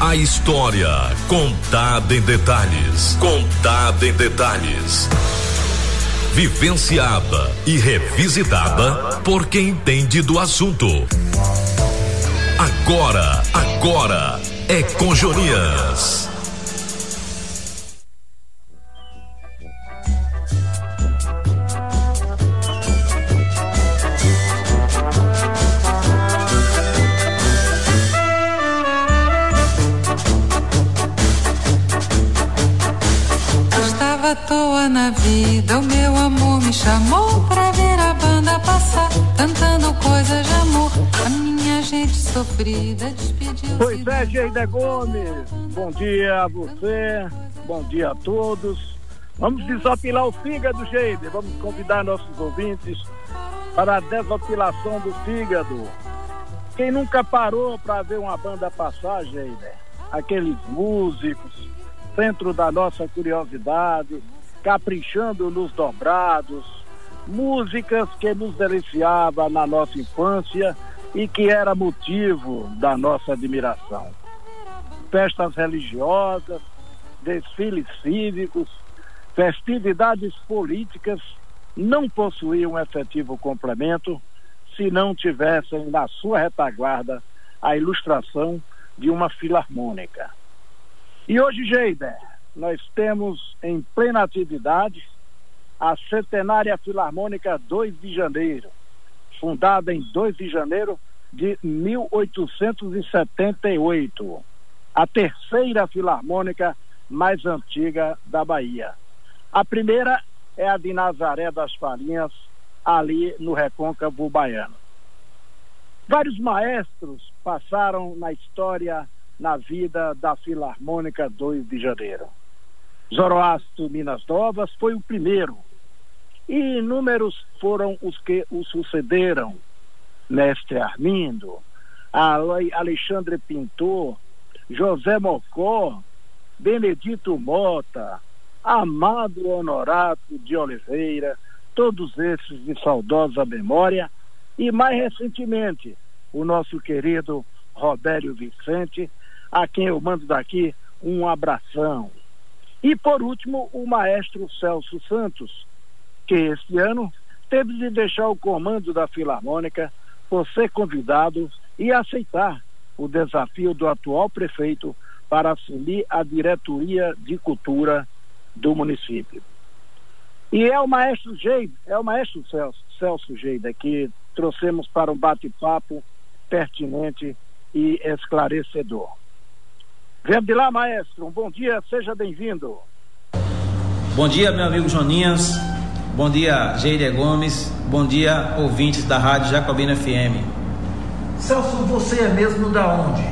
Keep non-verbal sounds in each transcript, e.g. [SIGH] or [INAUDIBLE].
A história contada em detalhes. Contada em detalhes. Vivenciada e revisitada por quem entende do assunto. Agora, agora é com Jonias. Pois é, Geida Gomes. Bom dia a você, bom dia a todos. Vamos desopilar o fígado, Geide. Vamos convidar nossos ouvintes para a desopilação do fígado. Quem nunca parou para ver uma banda passar, Geide? Aqueles músicos, centro da nossa curiosidade, caprichando nos dobrados, músicas que nos deliciava na nossa infância e que era motivo da nossa admiração. Festas religiosas, desfiles cívicos, festividades políticas não possuíam efetivo complemento se não tivessem na sua retaguarda a ilustração de uma filarmônica. E hoje, Geider, nós temos em plena atividade a Centenária Filarmônica 2 de Janeiro, fundada em 2 de janeiro de 1878, a terceira filarmônica mais antiga da Bahia. A primeira é a de Nazaré das Farinhas, ali no Recôncavo Baiano. Vários maestros passaram na história na vida da Filarmônica 2 de Janeiro. Zoroastro Minas Novas foi o primeiro, e inúmeros foram os que o sucederam. Mestre Armindo, Alexandre Pintor, José Mocó, Benedito Mota, Amado Honorato de Oliveira, todos esses de saudosa memória, e mais recentemente, o nosso querido Robério Vicente, a quem eu mando daqui um abração. E por último, o maestro Celso Santos, que este ano teve de deixar o comando da Filarmônica por ser convidado e aceitar o desafio do atual prefeito para assumir a diretoria de cultura do município. E é o maestro Geida, é o maestro Celso, Celso Geida que trouxemos para um bate-papo pertinente e esclarecedor. Vem de lá, maestro. Um bom dia, seja bem-vindo. Bom dia, meu amigo Joninhas. Bom dia, Geide Gomes. Bom dia, ouvintes da Rádio Jacobina FM. Celso, você é mesmo da onde?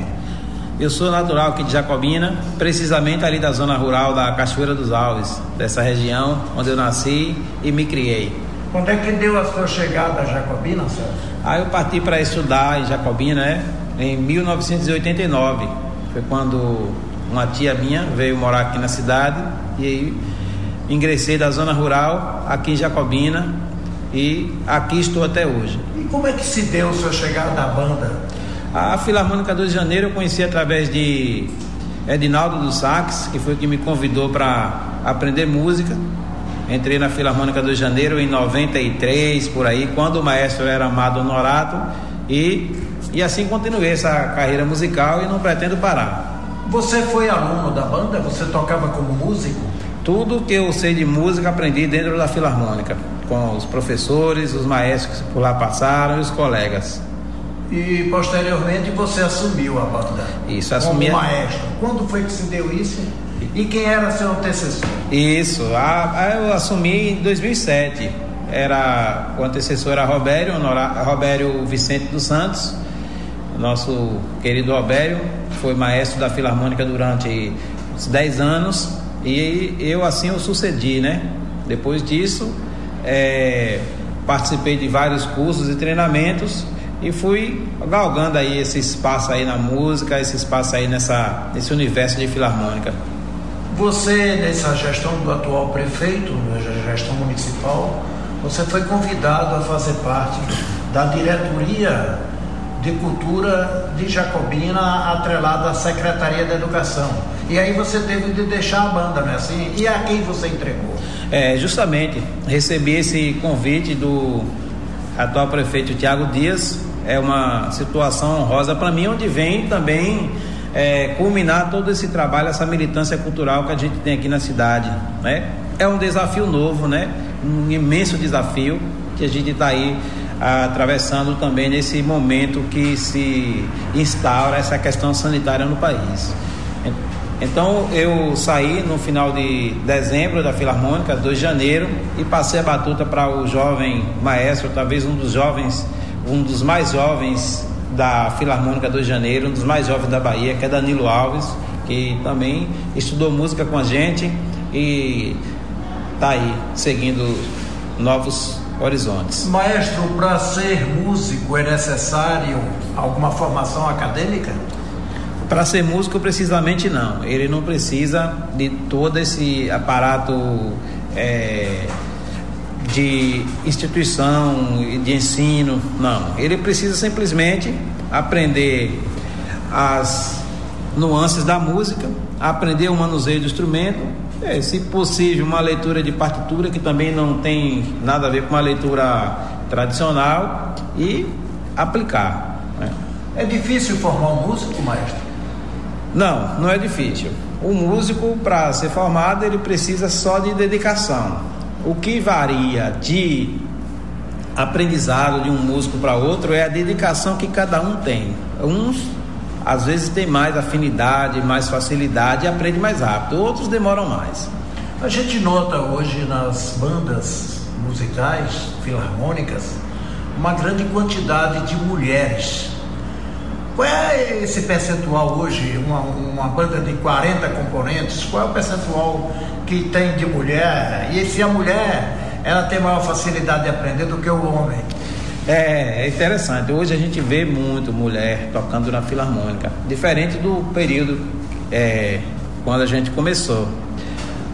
Eu sou natural aqui de Jacobina, precisamente ali da zona rural da Cachoeira dos Alves, dessa região onde eu nasci e me criei. Quando é que deu a sua chegada a Jacobina, Celso? Aí eu parti para estudar em Jacobina, né? Em 1989 foi quando uma tia minha veio morar aqui na cidade e aí ingressei da zona rural aqui em Jacobina e aqui estou até hoje. E como é que se deu a sua chegada na banda? A Filarmônica 2 de Janeiro eu conheci através de Edinaldo dos Sax, que foi o que me convidou para aprender música. Entrei na Filarmônica 2 de Janeiro em 93, por aí, quando o maestro era Amado Honorato e e assim continuei essa carreira musical e não pretendo parar. Você foi aluno da banda? Você tocava como músico? Tudo que eu sei de música aprendi dentro da Filarmônica, com os professores, os maestros que por lá passaram e os colegas. E posteriormente você assumiu a banda? Isso, assumi. Como maestro. Quando foi que se deu isso? E quem era seu antecessor? Isso, a, a, eu assumi em 2007. Era, o antecessor era Robério, Robério Vicente dos Santos nosso querido Robério foi maestro da Filarmônica durante uns 10 anos e eu assim o sucedi, né? Depois disso, é, participei de vários cursos e treinamentos e fui galgando aí esse espaço aí na música, esse espaço aí nessa, nesse universo de filarmônica. Você, nessa gestão do atual prefeito, na gestão municipal, você foi convidado a fazer parte da diretoria de cultura de Jacobina atrelada à Secretaria da Educação. E aí você teve de deixar a banda, não é assim? E a quem você entregou? É, justamente, recebi esse convite do atual prefeito Tiago Dias. É uma situação honrosa para mim, onde vem também é, culminar todo esse trabalho, essa militância cultural que a gente tem aqui na cidade. Né? É um desafio novo, né? um imenso desafio que a gente está aí atravessando também nesse momento que se instaura essa questão sanitária no país. Então eu saí no final de dezembro da Filarmônica, 2 de janeiro, e passei a batuta para o jovem maestro, talvez um dos jovens, um dos mais jovens da Filarmônica 2 de janeiro, um dos mais jovens da Bahia, que é Danilo Alves, que também estudou música com a gente e está aí seguindo novos horizontes. Maestro, para ser músico é necessário alguma formação acadêmica? Para ser músico, precisamente não. Ele não precisa de todo esse aparato é, de instituição de ensino, não. Ele precisa simplesmente aprender as nuances da música, aprender o manuseio do instrumento, é, se possível, uma leitura de partitura que também não tem nada a ver com uma leitura tradicional e aplicar. Né? É difícil formar um músico, maestro? Não, não é difícil. O músico, para ser formado, ele precisa só de dedicação. O que varia de aprendizado de um músico para outro é a dedicação que cada um tem. Uns, às vezes, têm mais afinidade, mais facilidade e aprende mais rápido, outros demoram mais. A gente nota hoje nas bandas musicais, filarmônicas, uma grande quantidade de mulheres qual é esse percentual hoje? Uma, uma banda de 40 componentes, qual é o percentual que tem de mulher? E se a mulher ela tem maior facilidade de aprender do que o homem? É, é interessante. Hoje a gente vê muito mulher tocando na filarmônica, diferente do período é, quando a gente começou.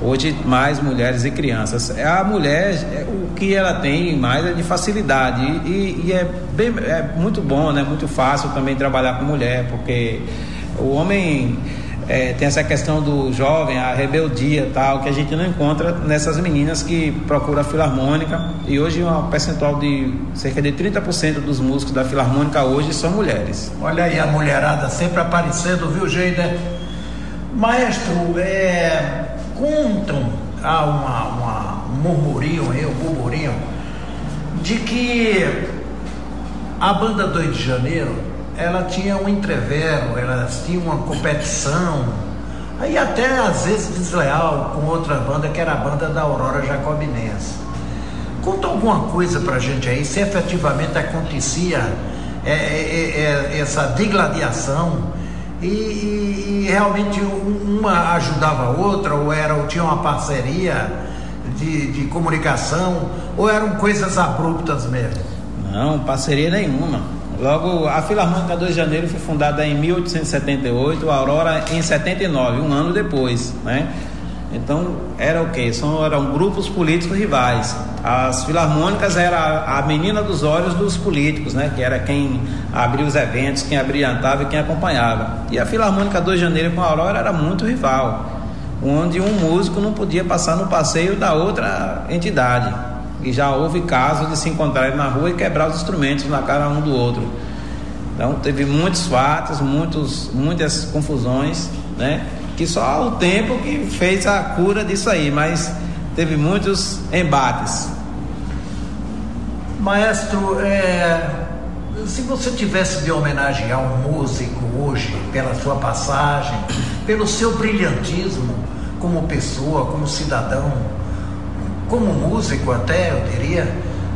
Hoje mais mulheres e crianças. A mulher, é, o que ela tem mais é de facilidade e, e é, bem, é muito bom, né? Muito fácil também trabalhar com mulher, porque o homem é, tem essa questão do jovem, a rebeldia tal, que a gente não encontra nessas meninas que procuram a filarmônica. E hoje um percentual de cerca de 30% dos músicos da filarmônica hoje são mulheres. Olha aí a mulherada sempre aparecendo, viu, Geida? Maestro, é, contam, há uma, uma, um murmurinho um murmurinho, de que a banda 2 de janeiro, ela tinha um entrevero, ela tinha uma competição, aí até às vezes desleal com outra banda, que era a banda da Aurora Jacobinense. Conta alguma coisa pra gente aí, se efetivamente acontecia é, é, é, essa digladiação e, e, e realmente uma ajudava a outra, ou era, ou tinha uma parceria de, de comunicação, ou eram coisas abruptas mesmo? Não, parceria nenhuma. Logo, a Filarmônica 2 de Janeiro foi fundada em 1878, a Aurora em 79, um ano depois, né? Então, era o quê? São, eram grupos políticos rivais. As filarmônicas era a menina dos olhos dos políticos, né? Que era quem abria os eventos, quem abrilhantava e quem acompanhava. E a Filarmônica 2 de Janeiro com a Aurora era muito rival, onde um músico não podia passar no passeio da outra entidade. E já houve casos de se encontrarem na rua e quebrar os instrumentos na cara um do outro. Então, teve muitos fatos, muitos, muitas confusões, né? Que só o tempo que fez a cura disso aí, mas teve muitos embates. Maestro, é, se você tivesse de homenagear um músico hoje pela sua passagem, pelo seu brilhantismo como pessoa, como cidadão, como músico até, eu diria,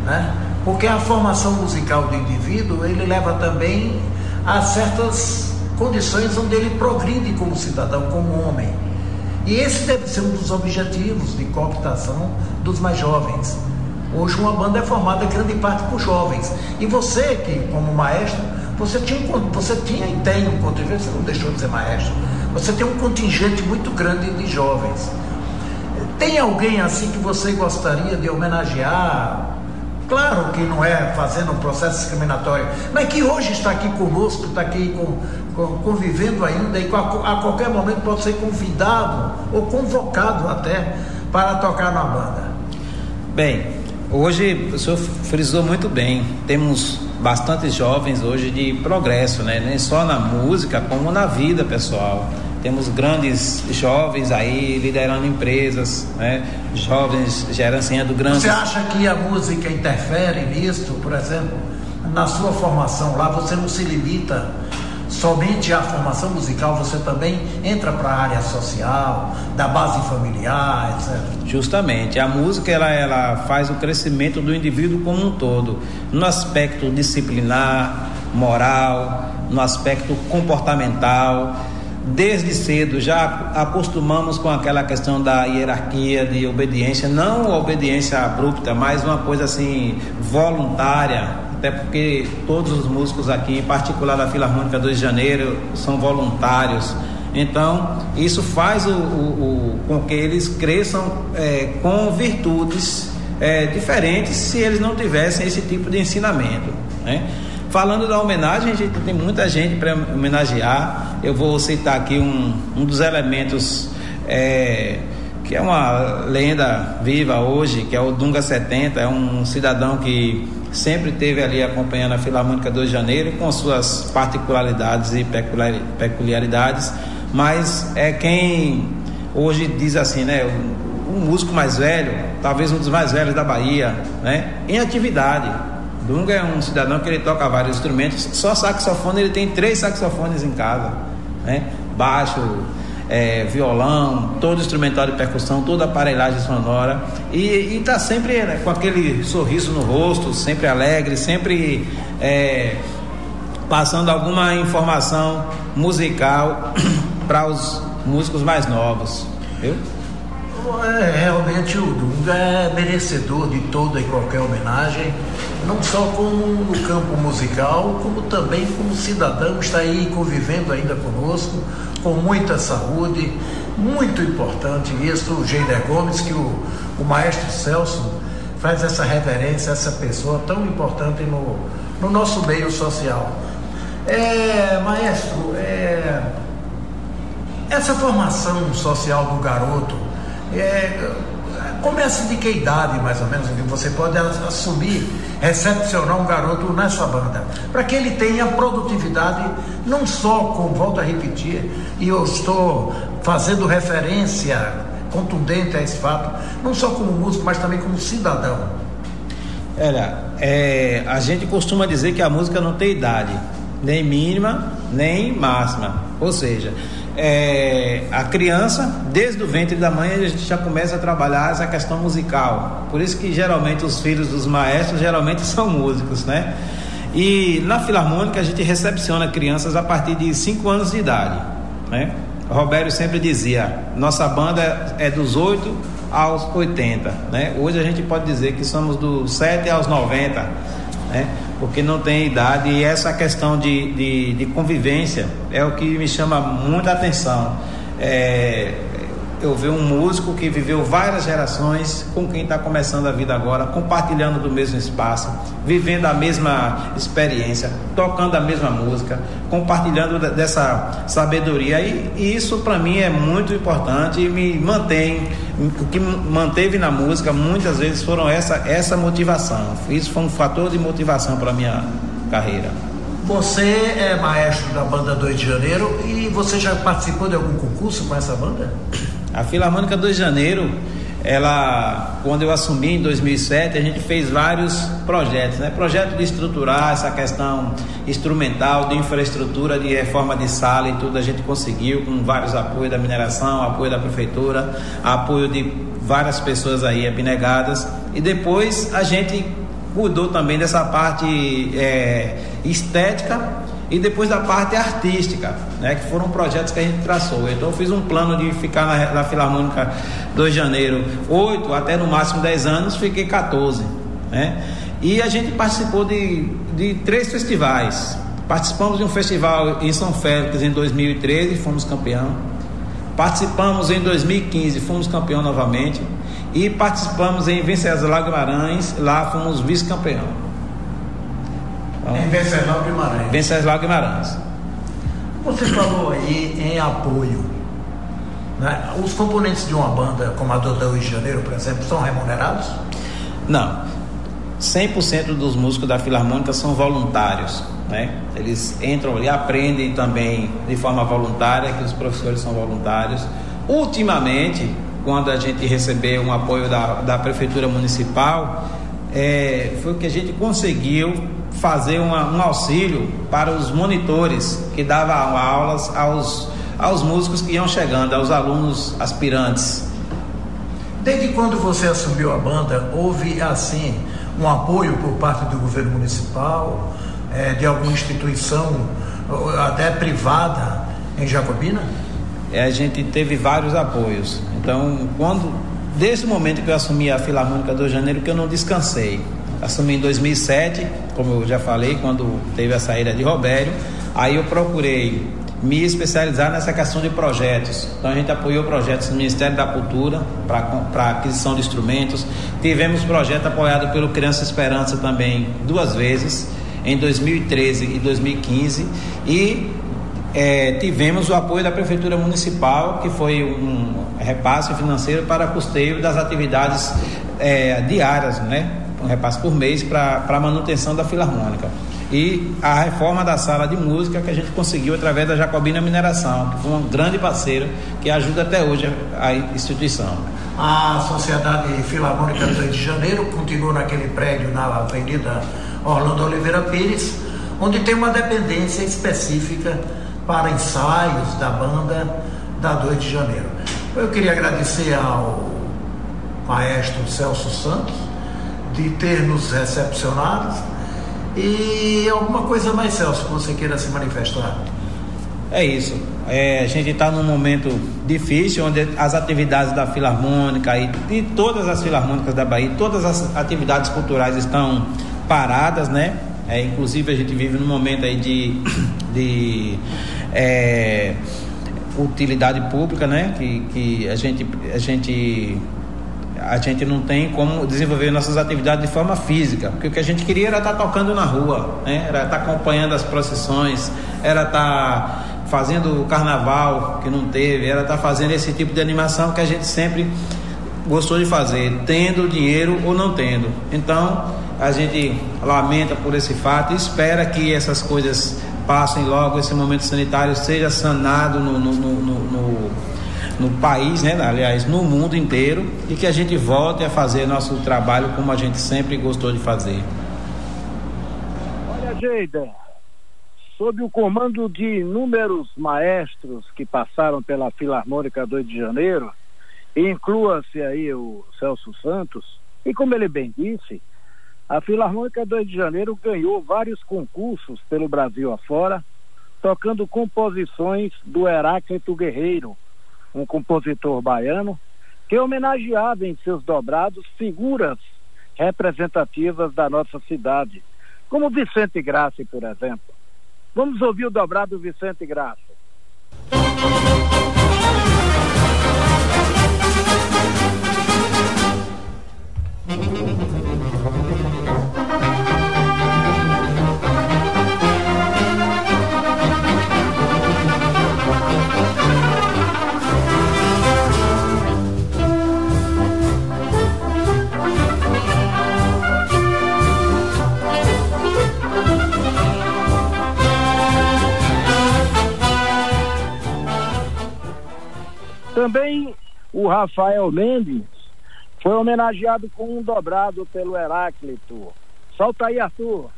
né? Porque a formação musical do indivíduo, ele leva também a certas condições onde ele progride como cidadão, como homem. E esse deve ser um dos objetivos de cooptação dos mais jovens. Hoje uma banda é formada grande parte por jovens. E você que, como maestro, você tinha, você tinha e tem um contingente, você não deixou de ser maestro, você tem um contingente muito grande de jovens. Tem alguém assim que você gostaria de homenagear Claro que não é fazendo um processo discriminatório, mas que hoje está aqui conosco, está aqui com, com, convivendo ainda e a, a qualquer momento pode ser convidado ou convocado até para tocar na banda. Bem, hoje o senhor frisou muito bem, temos bastante jovens hoje de progresso, né? Nem só na música, como na vida pessoal. Temos grandes jovens aí liderando empresas, né? Jovens gerenciando grandes. Você acha que a música interfere nisso, por exemplo? Na sua formação lá, você não se limita somente à formação musical, você também entra para a área social, da base familiar, etc. Justamente, a música ela, ela faz o crescimento do indivíduo como um todo, no aspecto disciplinar, moral, no aspecto comportamental. Desde cedo já acostumamos com aquela questão da hierarquia de obediência, não obediência abrupta, mas uma coisa assim voluntária, até porque todos os músicos aqui, em particular da Filarmônica 2 de Janeiro, são voluntários. Então, isso faz o, o, o com que eles cresçam é, com virtudes é, diferentes se eles não tivessem esse tipo de ensinamento. Né? Falando da homenagem, a gente tem muita gente para homenagear. Eu vou citar aqui um, um dos elementos é, que é uma lenda viva hoje, que é o Dunga 70, é um cidadão que sempre teve ali acompanhando a Filarmônica 2 de Janeiro, com suas particularidades e peculiaridades, mas é quem hoje diz assim, né? Um músico mais velho, talvez um dos mais velhos da Bahia, né? Em atividade. Dunga é um cidadão que ele toca vários instrumentos, só saxofone, ele tem três saxofones em casa, né? Baixo, é, violão, todo instrumental de percussão, toda aparelhagem sonora e está sempre né, com aquele sorriso no rosto, sempre alegre, sempre é, passando alguma informação musical [CLEARS THROAT] para os músicos mais novos, viu? É, realmente o Dunga é merecedor de toda e qualquer homenagem, não só como no campo musical, como também como cidadão, está aí convivendo ainda conosco, com muita saúde, muito importante isso, o Geider Gomes, que o, o maestro Celso faz essa reverência a essa pessoa tão importante no, no nosso meio social. É, maestro, é, essa formação social do garoto é, começa de que idade, mais ou menos, que você pode assumir, recepcionar um garoto nessa banda? Para que ele tenha produtividade, não só com, volto a repetir, e eu estou fazendo referência contundente a esse fato, não só como músico, mas também como cidadão. Olha, é, a gente costuma dizer que a música não tem idade, nem mínima, nem máxima. Ou seja, é, a criança, desde o ventre da mãe, a gente já começa a trabalhar essa questão musical. Por isso que geralmente os filhos dos maestros geralmente [LAUGHS] são músicos, né? E na Filarmônica a gente recepciona crianças a partir de 5 anos de idade, né? Roberto sempre dizia, nossa banda é dos 8 aos 80, né? Hoje a gente pode dizer que somos dos 7 aos 90, né? Porque não tem idade e essa questão de, de, de convivência é o que me chama muita atenção. É, eu ver um músico que viveu várias gerações com quem está começando a vida agora, compartilhando do mesmo espaço, vivendo a mesma experiência, tocando a mesma música, compartilhando dessa sabedoria. E, isso para mim é muito importante e me mantém. O que manteve na música muitas vezes foram essa, essa motivação. Isso foi um fator de motivação para minha carreira. Você é maestro da banda 2 de Janeiro e você já participou de algum concurso com essa banda? A Filarmônica 2 de Janeiro, ela, quando eu assumi em 2007, a gente fez vários projetos, né? Projeto de estruturar essa questão instrumental, de infraestrutura, de reforma de sala e tudo, a gente conseguiu com vários apoios da mineração, apoio da prefeitura, apoio de várias pessoas aí abnegadas. E depois a gente cuidou também dessa parte é, estética e depois da parte artística, né, que foram projetos que a gente traçou. Então eu fiz um plano de ficar na, na Filarmônica 2 de Janeiro 8 até no máximo 10 anos, fiquei 14. Né? E a gente participou de, de três festivais. Participamos de um festival em São Félix em 2013, fomos campeão. Participamos em 2015, fomos campeão novamente. E participamos em Venceslau Guimarães, lá fomos vice-campeão. Em Venceslau Guimarães. Venceslau Guimarães. Você falou aí em apoio. Né? Os componentes de uma banda como a do Rio de Janeiro, por exemplo, são remunerados? Não. 100% dos músicos da Filarmônica são voluntários. Né? Eles entram e aprendem também de forma voluntária, que os professores são voluntários. Ultimamente, quando a gente recebeu um apoio da, da Prefeitura Municipal, é, foi que a gente conseguiu fazer uma, um auxílio para os monitores que davam aulas aos, aos músicos que iam chegando, aos alunos aspirantes. Desde quando você assumiu a banda, houve assim um apoio por parte do governo municipal, é, de alguma instituição, até privada, em Jacobina? É, a gente teve vários apoios. Então, quando desde o momento que eu assumi a Filarmônica do Janeiro, que eu não descansei. Assumi em 2007, como eu já falei, quando teve a saída de Robério. Aí eu procurei me especializar nessa questão de projetos. Então a gente apoiou projetos do Ministério da Cultura para aquisição de instrumentos. Tivemos projeto apoiado pelo Criança Esperança também duas vezes, em 2013 e 2015. E é, tivemos o apoio da Prefeitura Municipal, que foi um repasse financeiro para custeio das atividades é, diárias, né? Um repasse por mês para a manutenção da Filarmônica. E a reforma da sala de música que a gente conseguiu através da Jacobina Mineração, que foi um grande parceiro que ajuda até hoje a instituição. A Sociedade Filarmônica do Rio de Janeiro continua naquele prédio na Avenida Orlando Oliveira Pires, onde tem uma dependência específica para ensaios da banda da 2 de janeiro. Eu queria agradecer ao maestro Celso Santos de ter nos recepcionado e alguma coisa mais, Celso, que você queira se manifestar. É isso. É, a gente está num momento difícil, onde as atividades da Filarmônica e de todas as filarmônicas da Bahia, todas as atividades culturais estão paradas, né? É, inclusive a gente vive num momento aí de, de é, utilidade pública, né? Que, que a, gente, a, gente, a gente não tem como desenvolver nossas atividades de forma física, porque o que a gente queria era estar tá tocando na rua, né? Era estar tá acompanhando as procissões, era estar tá fazendo o carnaval que não teve, era estar fazendo esse tipo de animação que a gente sempre gostou de fazer, tendo dinheiro ou não tendo. Então, a gente lamenta por esse fato e espera que essas coisas passem logo, esse momento sanitário seja sanado no, no, no, no, no país, né? aliás, no mundo inteiro, e que a gente volte a fazer nosso trabalho como a gente sempre gostou de fazer. Olha, Geida, sob o comando de inúmeros maestros que passaram pela Filarmônica 2 de Janeiro, inclua-se aí o Celso Santos, e como ele bem disse, a Filarmônica 2 de Janeiro ganhou vários concursos pelo Brasil afora, tocando composições do Heráclito Guerreiro, um compositor baiano, que homenageava em seus dobrados figuras representativas da nossa cidade, como Vicente Graça, por exemplo. Vamos ouvir o dobrado Vicente Graça. Também o Rafael Mendes foi homenageado com um dobrado pelo Heráclito. Solta aí, Arthur.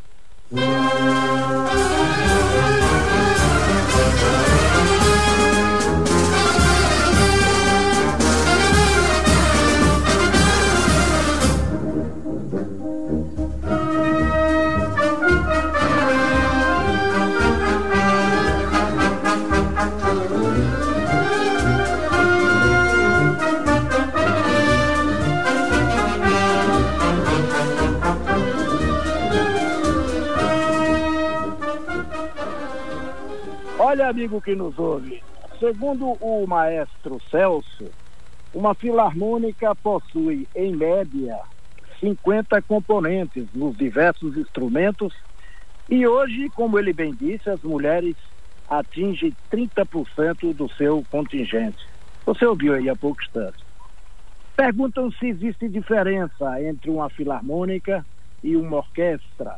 Olha, amigo que nos ouve, segundo o maestro Celso, Uma filarmônica possui, em média, 50 componentes nos diversos instrumentos e hoje, como ele bem disse, as mulheres atingem 30% do seu contingente. Você ouviu aí há pouco instante. Perguntam se existe diferença entre uma filarmônica e uma orquestra.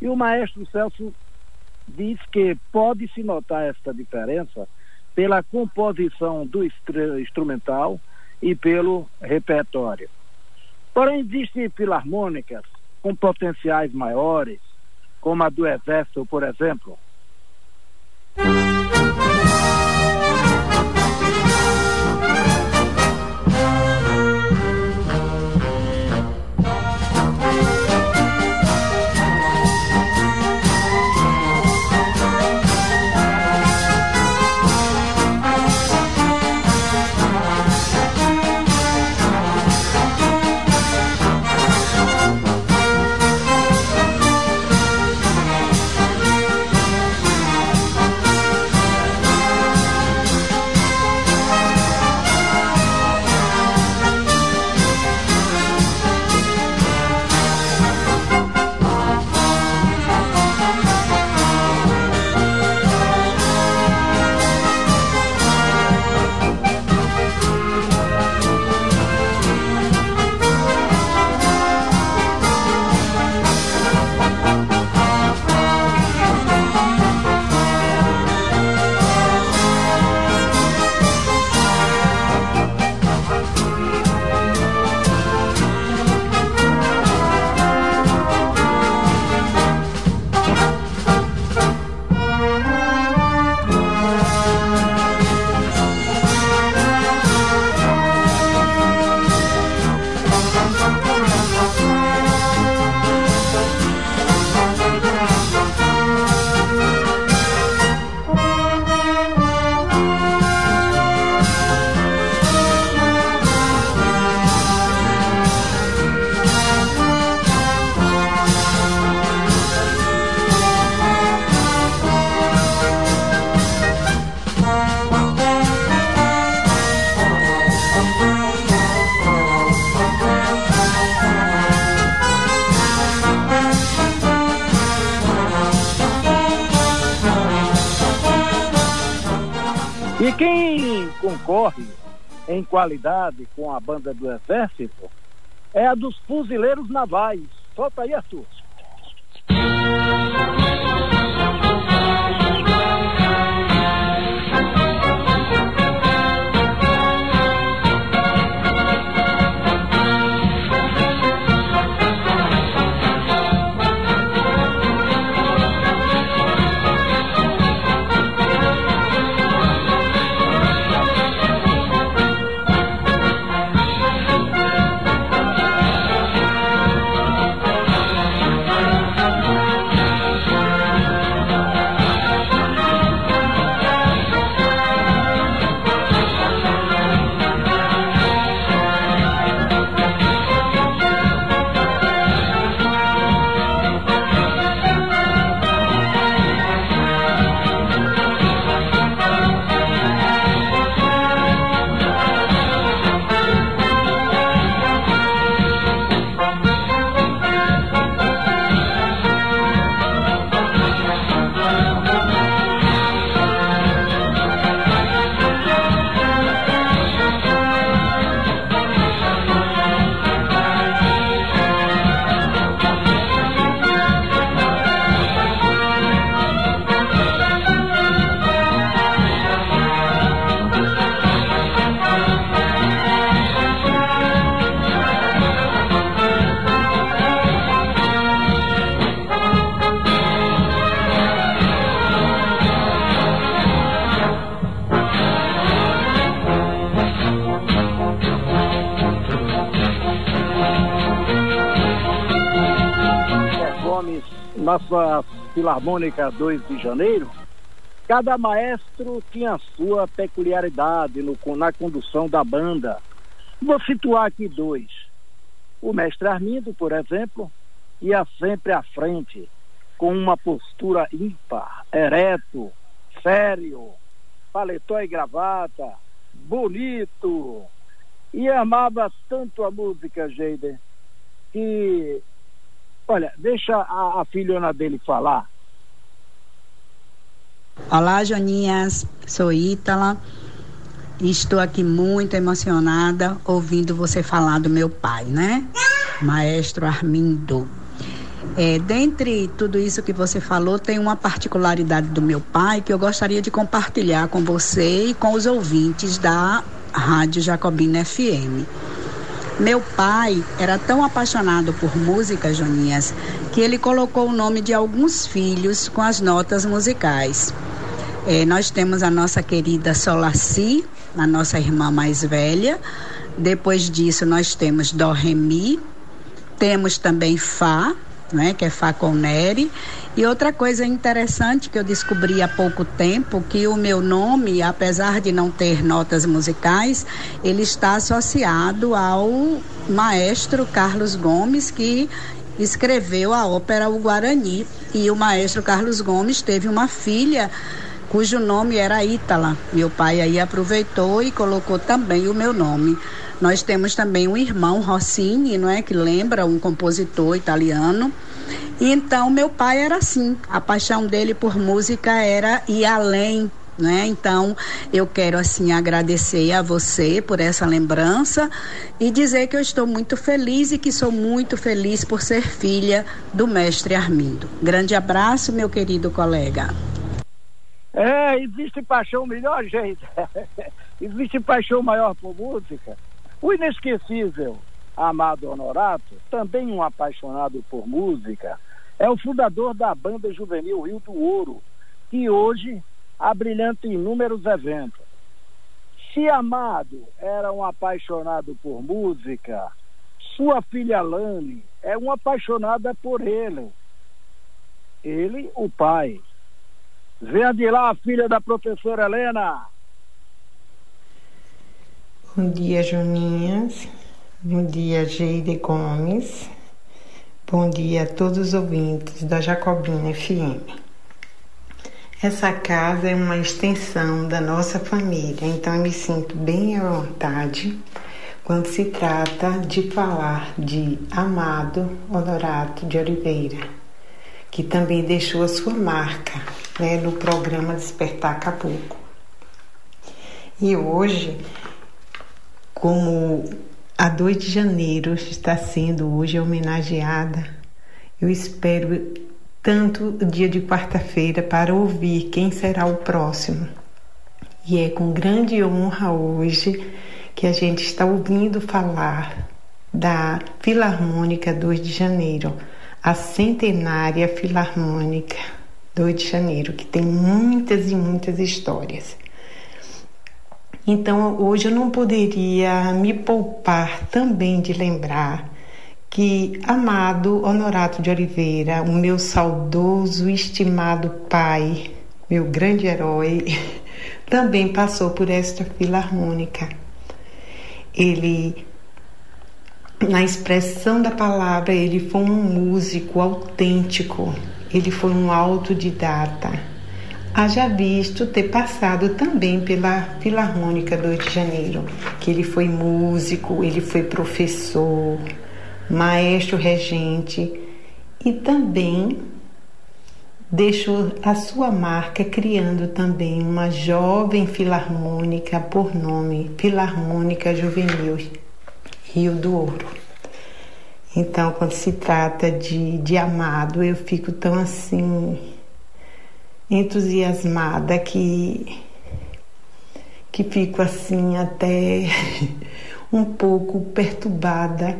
E o maestro Celso diz que pode-se notar esta diferença pela composição do instrumental e pelo repertório. Porém, existem filarmônicas com potenciais maiores, como a do Exército, por exemplo. Qualidade com a banda do Exército é a dos fuzileiros navais. Solta aí, Arthur. Nossa Filarmônica 2 de Janeiro, cada maestro tinha a sua peculiaridade no, na condução da banda. Vou situar aqui dois. O mestre Armindo, por exemplo, ia sempre à frente, com uma postura ímpar, ereto, sério, paletó e gravata, bonito. e amava tanto a música, Geide, que, olha, deixa a, a filhona dele falar. Olá, Joninhas, sou Ítala. Estou aqui muito emocionada ouvindo você falar do meu pai, né? Maestro Armindo. É, dentre tudo isso que você falou, tem uma particularidade do meu pai que eu gostaria de compartilhar com você e com os ouvintes da Rádio Jacobina FM. Meu pai era tão apaixonado por música, Joninhas, que ele colocou o nome de alguns filhos com as notas musicais. É, nós temos a nossa querida Solaci, a nossa irmã mais velha. Depois disso, nós temos Dó Remi. Temos também Fá, né, que é Fá com Neri. E outra coisa interessante que eu descobri há pouco tempo, que o meu nome, apesar de não ter notas musicais, ele está associado ao maestro Carlos Gomes, que escreveu a ópera O Guarani. E o maestro Carlos Gomes teve uma filha cujo nome era Ítala. Meu pai aí aproveitou e colocou também o meu nome. Nós temos também um irmão, Rossini, não é? Que lembra um compositor italiano. Então meu pai era assim, a paixão dele por música era ir além né? Então, eu quero assim agradecer a você por essa lembrança e dizer que eu estou muito feliz e que sou muito feliz por ser filha do mestre Armindo. Grande abraço, meu querido colega. É, existe paixão melhor, gente. [LAUGHS] existe paixão maior por música. O inesquecível Amado Honorato, também um apaixonado por música, é o fundador da banda juvenil Rio do Ouro, que hoje abrilhanta inúmeros eventos. Se Amado era um apaixonado por música, sua filha Lane é uma apaixonada por ele. Ele, o pai. Venha de lá, filha da professora Helena. Bom dia, Joninhas. Bom dia, Geide Gomes. Bom dia a todos os ouvintes da Jacobina FM. Essa casa é uma extensão da nossa família, então eu me sinto bem à vontade quando se trata de falar de Amado Honorato de Oliveira, que também deixou a sua marca né, no programa Despertar Caboclo. E hoje, como a 2 de janeiro está sendo hoje homenageada. Eu espero tanto o dia de quarta-feira para ouvir quem será o próximo. E é com grande honra hoje que a gente está ouvindo falar da Filarmônica 2 de Janeiro, a centenária Filarmônica 2 de Janeiro, que tem muitas e muitas histórias. Então, hoje eu não poderia me poupar também de lembrar que amado Honorato de Oliveira, o meu saudoso, estimado pai, meu grande herói, [LAUGHS] também passou por esta filarmônica. Ele, na expressão da palavra, ele foi um músico autêntico, ele foi um autodidata haja visto ter passado também pela Filarmônica do Rio de Janeiro, que ele foi músico, ele foi professor, maestro regente e também deixou a sua marca criando também uma jovem filarmônica por nome Filarmônica Juvenil Rio do Ouro. Então, quando se trata de, de amado, eu fico tão assim entusiasmada que que fico assim até [LAUGHS] um pouco perturbada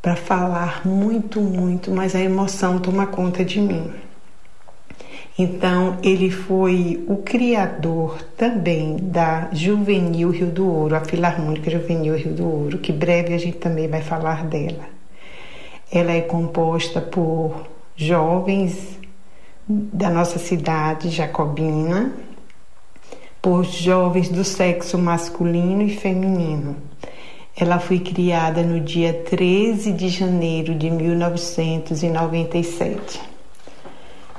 para falar muito, muito, mas a emoção toma conta de mim. Então, ele foi o criador também da Juvenil Rio do Ouro, a Filarmônica Juvenil Rio do Ouro, que breve a gente também vai falar dela. Ela é composta por jovens da nossa cidade jacobina por jovens do sexo masculino e feminino. Ela foi criada no dia 13 de janeiro de 1997.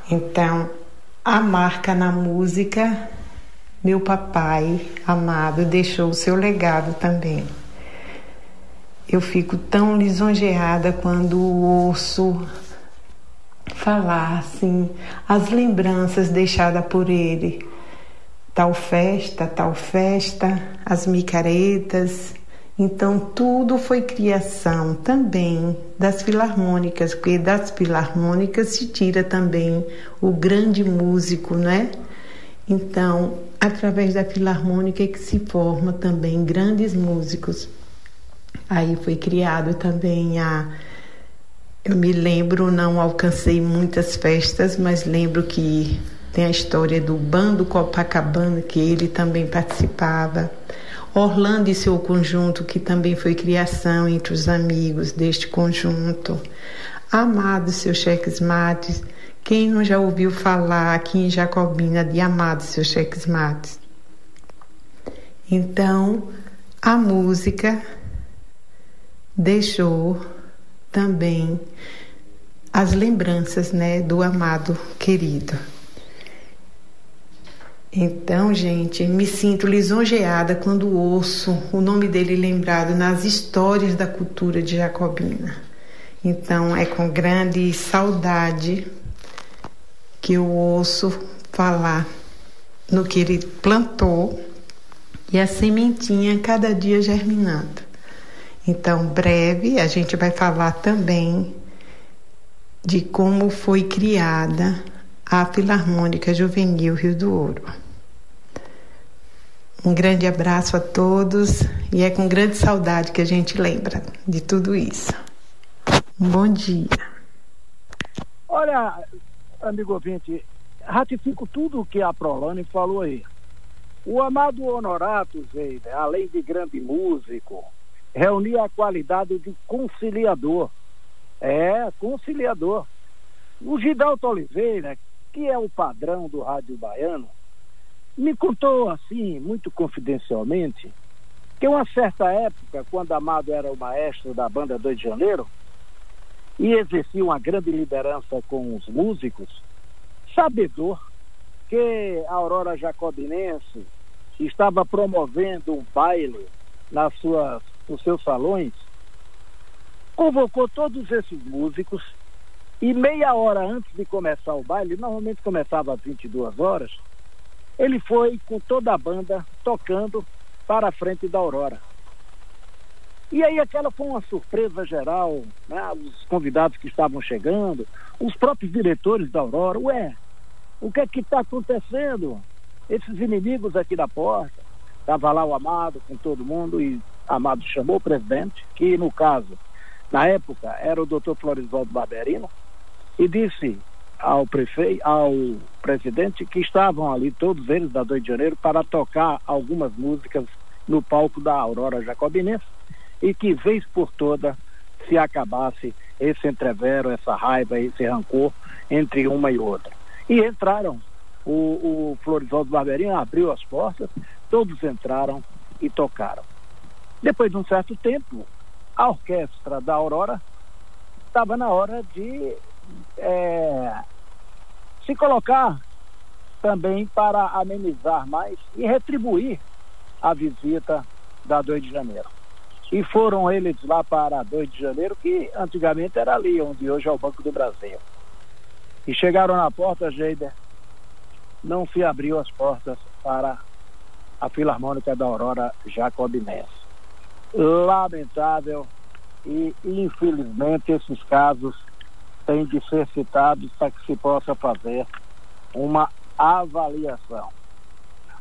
Então, a marca na música, meu papai amado deixou o seu legado também. eu fico tão lisonjeada quando ouço falar assim as lembranças deixadas por ele. Tal festa, tal festa, as micaretas. Então tudo foi criação também das filarmônicas, porque das filarmônicas se tira também o grande músico, né? Então, através da filarmônica é que se forma também grandes músicos. Aí foi criado também a. Eu me lembro, não alcancei muitas festas, mas lembro que tem a história do Bando Copacabana, que ele também participava. Orlando e seu conjunto, que também foi criação entre os amigos deste conjunto. Amado seu cheques mates, quem não já ouviu falar aqui em Jacobina de Amado seu cheques mates? Então, a música deixou também as lembranças, né, do amado querido. Então, gente, me sinto lisonjeada quando ouço o nome dele lembrado nas histórias da cultura de Jacobina. Então, é com grande saudade que eu ouço falar no que ele plantou e a sementinha cada dia germinando. Então, breve, a gente vai falar também de como foi criada a Filarmônica Juvenil Rio do Ouro. Um grande abraço a todos e é com grande saudade que a gente lembra de tudo isso. Um bom dia. Olha, amigo ouvinte, ratifico tudo o que a Prolane falou aí. O amado Honorato Zeida, além de grande músico, reunia a qualidade de conciliador. É, conciliador. O Gidalto Oliveira, que é o padrão do rádio baiano, me contou assim, muito confidencialmente, que uma certa época, quando Amado era o maestro da banda 2 de Janeiro e exercia uma grande liderança com os músicos, sabedor que a Aurora Jacobinense estava promovendo um baile nas suas nos seus salões, convocou todos esses músicos e meia hora antes de começar o baile, normalmente começava às 22 horas, ele foi com toda a banda tocando para a frente da Aurora. E aí aquela foi uma surpresa geral, né? os convidados que estavam chegando, os próprios diretores da Aurora, ué, o que é que está acontecendo? Esses inimigos aqui da porta. Estava lá o Amado com todo mundo e Amado chamou o presidente, que no caso, na época, era o doutor Florisvaldo Barberino, e disse ao prefeito, ao presidente que estavam ali todos eles da 2 de janeiro para tocar algumas músicas no palco da Aurora Jacobinense e que vez por toda se acabasse esse entrevero, essa raiva, esse rancor entre uma e outra. E entraram. O, o Florisvaldo Barberino abriu as portas, todos entraram e tocaram. Depois de um certo tempo, a orquestra da Aurora estava na hora de é, se colocar também para amenizar mais e retribuir a visita da 2 de janeiro. E foram eles lá para 2 de janeiro, que antigamente era ali, onde hoje é o Banco do Brasil. E chegaram na porta, Geider, não se abriu as portas para a Filarmônica da Aurora Jacobinense lamentável e infelizmente esses casos têm de ser citados para que se possa fazer uma avaliação.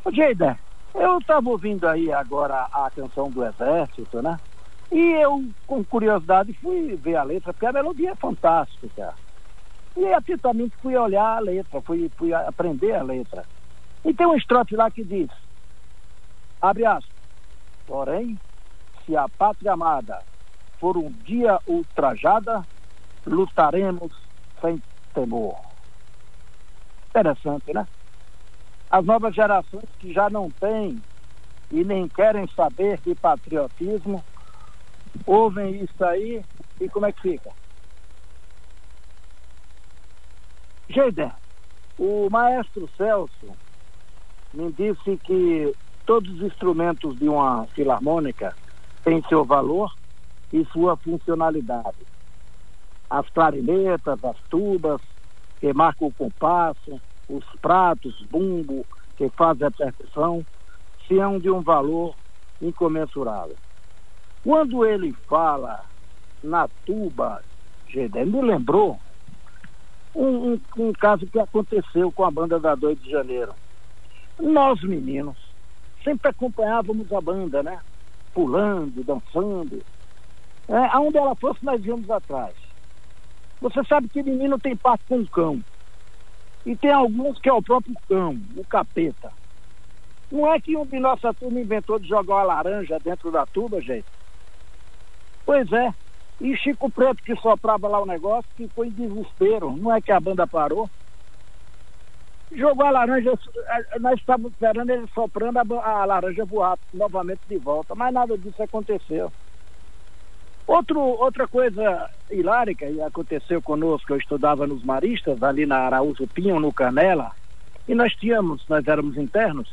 O Jeider, eu estava ouvindo aí agora a canção do Exército, né? E eu, com curiosidade, fui ver a letra, porque a melodia é fantástica. E atentamente fui olhar a letra, fui, fui aprender a letra. E tem um estrofe lá que diz, abre aspas, porém, se a pátria amada for um dia ultrajada, lutaremos sem temor. Interessante, né? As novas gerações que já não têm e nem querem saber de patriotismo, ouvem isso aí e como é que fica? Geider, o maestro Celso me disse que todos os instrumentos de uma filarmônica tem seu valor e sua funcionalidade. As clarinetas, as tubas, que marcam o compasso, os pratos, bumbo, que fazem a percussão, são de um valor incomensurável. Quando ele fala na tuba, Gedé, me lembrou um, um, um, caso que aconteceu com a banda da 2 de janeiro. Nós, meninos, sempre acompanhávamos a banda, né? Pulando, dançando. É, aonde ela fosse, nós íamos atrás. Você sabe que menino tem parte com cão. E tem alguns que é o próprio cão, o capeta. Não é que um de nossa turma inventou de jogar uma laranja dentro da tuba, gente? Pois é. E Chico Preto, que soprava lá o negócio, ficou em desespero. Não é que a banda parou. Jogou a laranja, nós estávamos esperando ele soprando a, a laranja voar novamente de volta, mas nada disso aconteceu. Outro, outra coisa hilárica que aconteceu conosco, eu estudava nos Maristas, ali na Araújo Pinho, no Canela, e nós tínhamos, nós éramos internos,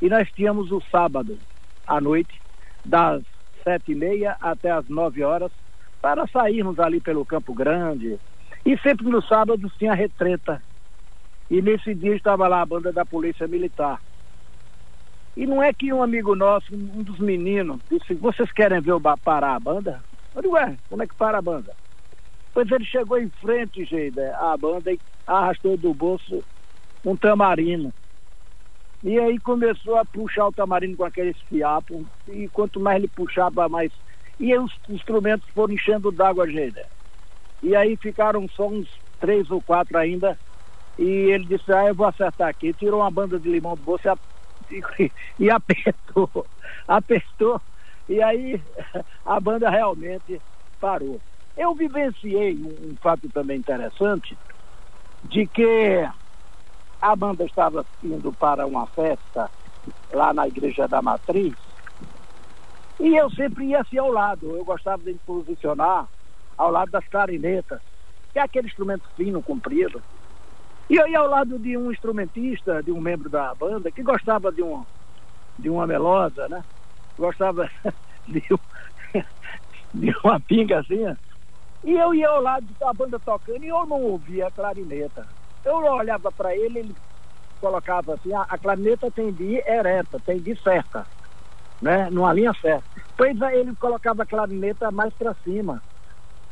e nós tínhamos o sábado à noite, das sete e meia até as nove horas, para sairmos ali pelo Campo Grande. E sempre no sábado tinha retreta. E nesse dia estava lá a banda da Polícia Militar. E não é que um amigo nosso, um dos meninos, disse: Vocês querem ver o parar a banda? Eu digo: Ué, como é que para a banda? Pois ele chegou em frente, gente, a banda e arrastou do bolso um tamarino. E aí começou a puxar o tamarino com aqueles fiapos, e quanto mais ele puxava, mais. E os instrumentos foram enchendo d'água, gente. E aí ficaram só uns três ou quatro ainda. E ele disse: Ah, eu vou acertar aqui. Tirou uma banda de limão do bolso e, [LAUGHS] e apertou. Apertou. E aí a banda realmente parou. Eu vivenciei um, um fato também interessante de que a banda estava indo para uma festa lá na igreja da Matriz e eu sempre ia assim ao lado. Eu gostava de me posicionar ao lado das clarinetas, que é aquele instrumento fino, comprido. E ia ao lado de um instrumentista, de um membro da banda, que gostava de, um, de uma melosa, né? Gostava [LAUGHS] de, um, [LAUGHS] de uma pinga assim. E eu ia ao lado da banda tocando e eu não ouvia a clarineta. Eu olhava para ele, ele colocava assim, a, a clarineta tem de ereta, tem de certa, né? Numa linha certa. Pois aí ele colocava a clarineta mais para cima,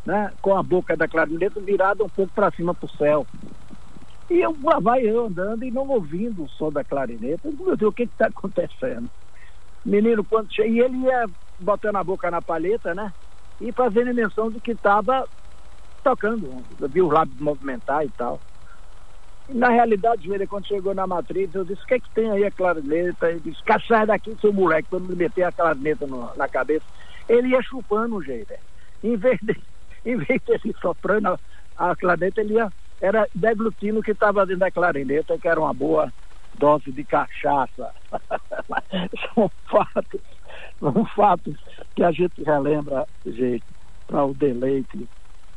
né? Com a boca da clarineta virada um pouco para cima para o céu. E eu lá vai eu andando e não ouvindo o som da clarineta. Meu Deus, o que está acontecendo? Menino, quando che... e ele ia botando a boca na palheta, né? E fazendo menção de que estava tocando, viu os lábios movimentar e tal. Na realidade, ele, quando chegou na matriz, eu disse, o que é que tem aí a clarineta? Ele disse, sai daqui, seu moleque, quando me meter a clarineta no, na cabeça. Ele ia chupando o jeito. Em vez de, [LAUGHS] em vez de ele soprando a, a clarineta, ele ia, era deglutino que estava dentro da clarineta, que era uma boa dose de cachaça. [LAUGHS] São fatos, são fatos que a gente relembra, gente, para o deleite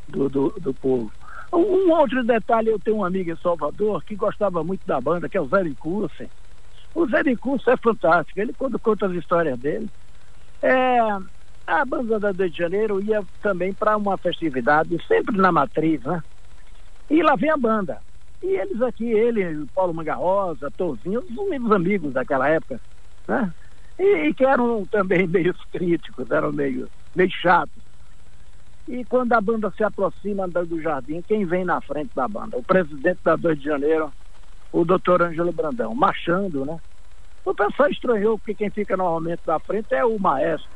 do, do, do povo. Um outro detalhe, eu tenho um amigo em Salvador que gostava muito da banda, que é o Zé Nicurso. O Zé Nicurso é fantástico, ele quando conta as histórias dele. É, a banda da Rio de Janeiro ia também para uma festividade, sempre na matriz, né? E lá vem a banda. E eles aqui, ele, Paulo Mangarrosa, Tozinho, os meus amigos daquela época, né? E, e, que eram também [LAUGHS] meio críticos, eram meio, meio chatos. E quando a banda se aproxima do jardim, quem vem na frente da banda? O presidente da 2 de janeiro, o doutor Ângelo Brandão, marchando, né? O pessoal estranhou, porque quem fica normalmente da frente é o maestro.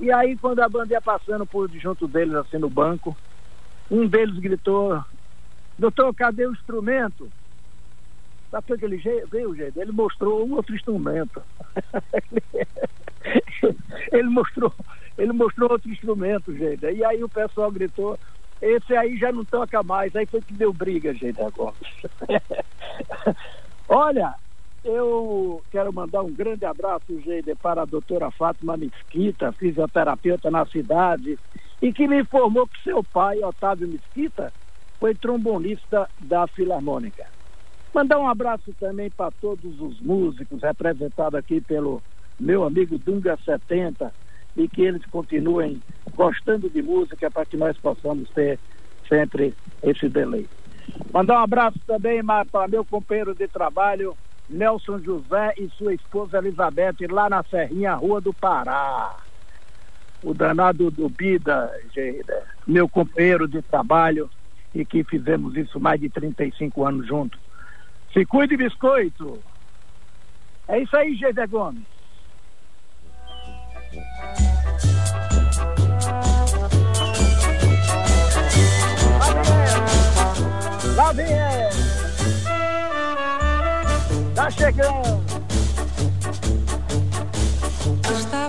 E aí, quando a banda ia passando por junto deles, assim, no banco, um deles gritou, doutor, cadê o instrumento? Sabe que ele veio, gente? Ele mostrou um outro instrumento. [LAUGHS] ele mostrou ele mostrou outro instrumento, gente. E aí o pessoal gritou, esse aí já não toca mais. Aí foi que deu briga, gente, agora. [LAUGHS] Olha, eu quero mandar um grande abraço, gente, para a doutora Fátima Mesquita, fisioterapeuta na cidade, e que me informou que seu pai, Otávio Mesquita, foi trombonista da Filarmônica. Mandar um abraço também para todos os músicos representados aqui pelo meu amigo Dunga 70, e que eles continuem gostando de música para que nós possamos ter sempre esse delay. Mandar um abraço também para meu companheiro de trabalho, Nelson José e sua esposa Elizabeth, lá na Serrinha, Rua do Pará. O danado do Bida, meu companheiro de trabalho, e que fizemos isso mais de 35 anos juntos. Se cuide, biscoito! É isso aí, Geide Gomes. Lá vem ela. Tá chegando.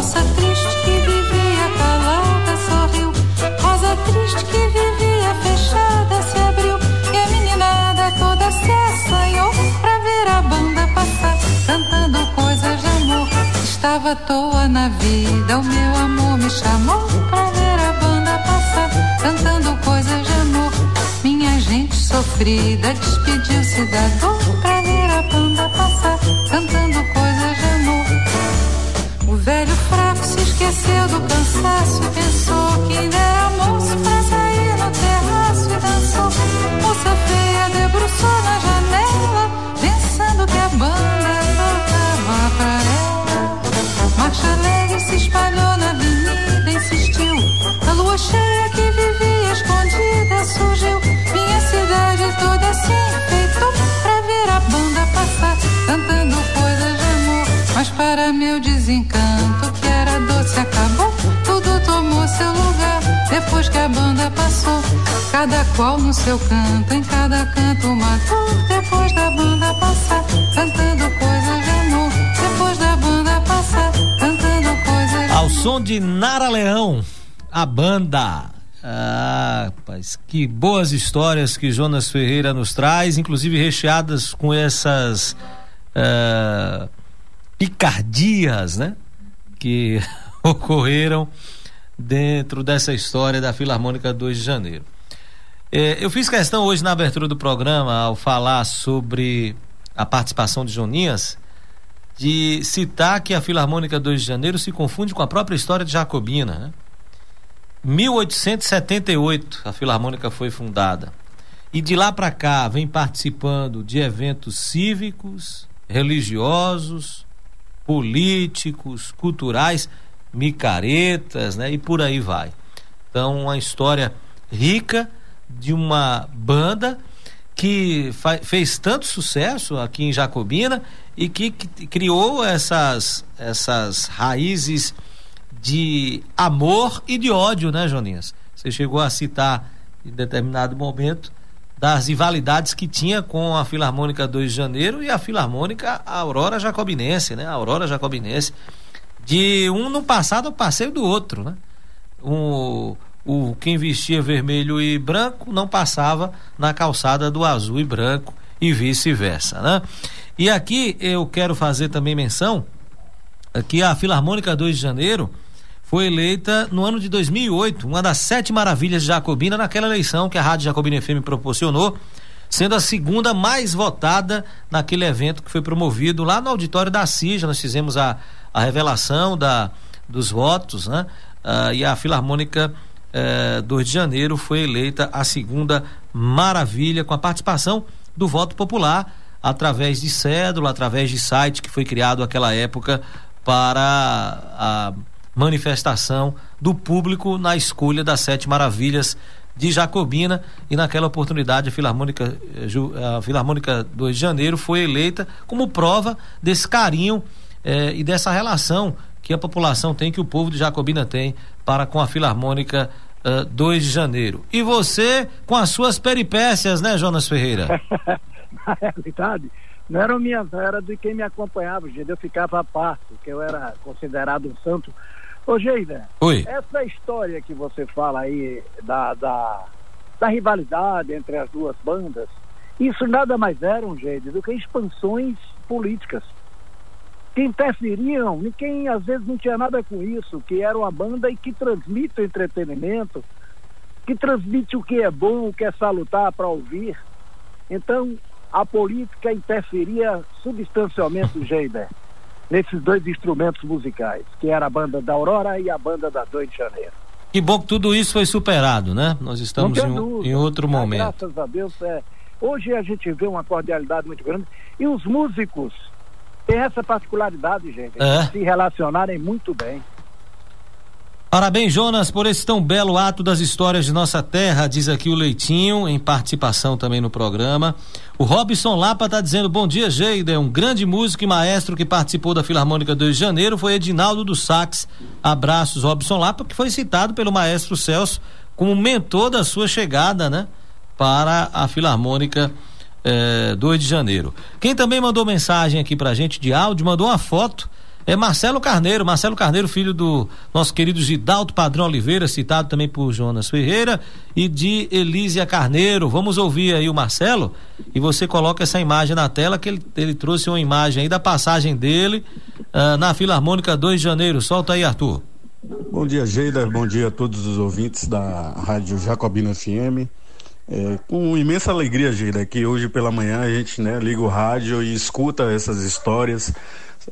moça triste que vivia calada sorriu, rosa triste que vivia fechada se abriu. E a meninada toda se assanhou pra ver a banda passar, cantando coisas de amor. Estava à toa na vida, o meu amor me chamou pra ver a banda passar, cantando coisas de amor. Minha gente sofrida. Despediu-se da dor pra ver a banda passar, cantando coisas depois que a banda passou. Cada qual no seu canto, em cada canto uma dor. Depois da banda passar, cantando coisas de amor. Depois da banda passar, cantando coisas de Ao som de Nara Leão, a banda. Ah, rapaz, que boas histórias que Jonas Ferreira nos traz, inclusive recheadas com essas ah, picardias, né? Que [LAUGHS] ocorreram dentro dessa história da Filarmônica 2 de Janeiro. É, eu fiz questão hoje na abertura do programa, ao falar sobre a participação de Joninhas, de citar que a Filarmônica 2 de Janeiro se confunde com a própria história de Jacobina. Né? 1878 a Filarmônica foi fundada. E de lá para cá vem participando de eventos cívicos, religiosos, políticos, culturais, micaretas, né? E por aí vai. Então, uma história rica de uma banda que fez tanto sucesso aqui em Jacobina e que, criou essas essas raízes de amor e de ódio, né, Joninhas? Você chegou a citar em determinado momento das rivalidades que tinha com a Filarmônica 2 de Janeiro e a Filarmônica Aurora Jacobinense, né? A Aurora Jacobinense. De um no passado ao passeio do outro, né? Um, o quem vestia vermelho e branco não passava na calçada do azul e branco e vice-versa, né? E aqui eu quero fazer também menção que a Filarmônica 2 de Janeiro foi eleita no ano de 2008, uma das sete maravilhas de Jacobina naquela eleição que a Rádio Jacobina FM proporcionou, sendo a segunda mais votada naquele evento que foi promovido lá no auditório da CIJA. Nós fizemos a, a revelação da, dos votos, né? Ah, e a Filarmônica eh, 2 de Janeiro foi eleita a segunda maravilha com a participação do voto popular através de cédula, através de site que foi criado naquela época para a manifestação do público na escolha das sete maravilhas de Jacobina e naquela oportunidade a Filarmônica, eh, a Filarmônica 2 de Janeiro foi eleita como prova desse carinho eh, e dessa relação que a população tem, que o povo de Jacobina tem para com a Filarmônica uh, 2 de Janeiro. E você com as suas peripécias, né, Jonas Ferreira? [LAUGHS] Na realidade, não eram minhas, era de quem me acompanhava, gente. Eu ficava a parte, que eu era considerado um santo Ô, Geida, Oi. essa história que você fala aí da, da, da rivalidade entre as duas bandas, isso nada mais era, um Geida, do que expansões políticas que interferiam em quem às vezes não tinha nada com isso, que era uma banda e que transmite o entretenimento, que transmite o que é bom, o que é salutar para ouvir. Então, a política interferia substancialmente, Geiber, nesses dois instrumentos musicais, que era a banda da Aurora e a banda da 2 de Janeiro. Que bom que tudo isso foi superado, né? Nós estamos em, dúvida. em outro Ah, momento. Graças a Deus, é, hoje a gente vê uma cordialidade muito grande e os músicos têm essa particularidade, gente, É. se relacionarem muito bem. Parabéns, Jonas, por esse tão belo ato das histórias de nossa terra, diz aqui o Leitinho, em participação também no programa. O Robson Lapa está dizendo: Bom dia, Geida. Um grande músico e maestro que participou da Filarmônica 2 de Janeiro foi Edinaldo do Sax. Abraços, Robson Lapa, que foi citado pelo maestro Celso como mentor da sua chegada, né? Para a Filarmônica eh, 2 de Janeiro. Quem também mandou mensagem aqui pra gente de áudio, mandou uma foto. É Marcelo Carneiro, Marcelo Carneiro, filho do nosso querido Gidalto Padrão Oliveira, citado também por Jonas Ferreira, e de Elísia Carneiro. Vamos ouvir aí o Marcelo e você coloca essa imagem na tela, que ele, ele trouxe uma imagem aí da passagem dele ah, na Filarmônica 2 de Janeiro. Solta aí, Arthur. Bom dia, Geida. Bom dia a todos os ouvintes da Rádio Jacobina FM. É, com imensa alegria, Geida, que hoje pela manhã a gente né, liga o rádio e escuta essas histórias,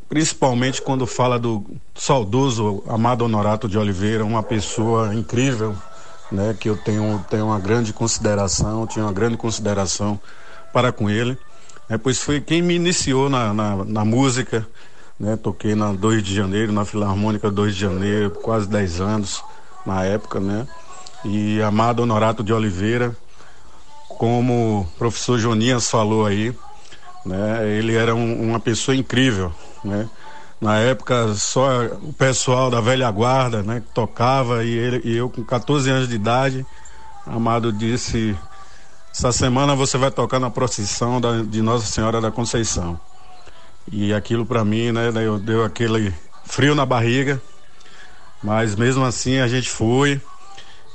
principalmente quando fala do saudoso Amado Honorato de Oliveira, uma pessoa incrível, né, que eu tenho, tenho uma grande consideração, tinha uma grande consideração para com ele, né, pois foi quem me iniciou na, na, na música, né? Toquei na 2 de janeiro, na Filarmônica 2 de janeiro, quase 10 anos na época, né? E Amado Honorato de Oliveira, como o professor Jonias falou aí, né? Ele era um- uma pessoa incrível, né? Na época só o pessoal da velha guarda, né, que tocava e ele e eu com 14 anos de idade, Amado disse: "Essa semana você vai tocar na procissão da- de Nossa Senhora da Conceição". E aquilo para mim, né, deu, deu aquele frio na barriga, mas mesmo assim a gente foi.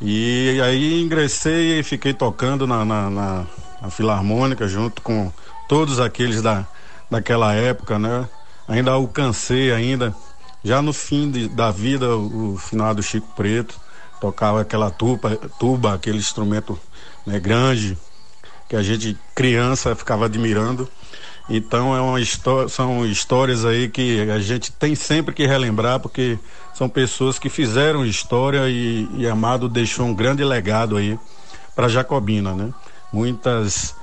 E aí ingressei e fiquei tocando na, na, na- na Filarmônica junto com todos aqueles da, daquela época, né? Ainda alcancei ainda, já no fim de- da vida, o, o final do Chico Preto, tocava aquela tuba, tuba aquele instrumento né, grande, que a gente, criança, ficava admirando. Então é uma histó são histórias aí que a gente tem sempre que relembrar, porque são pessoas que fizeram história e, e Amado deixou um grande legado aí para Jacobina, né? Muitas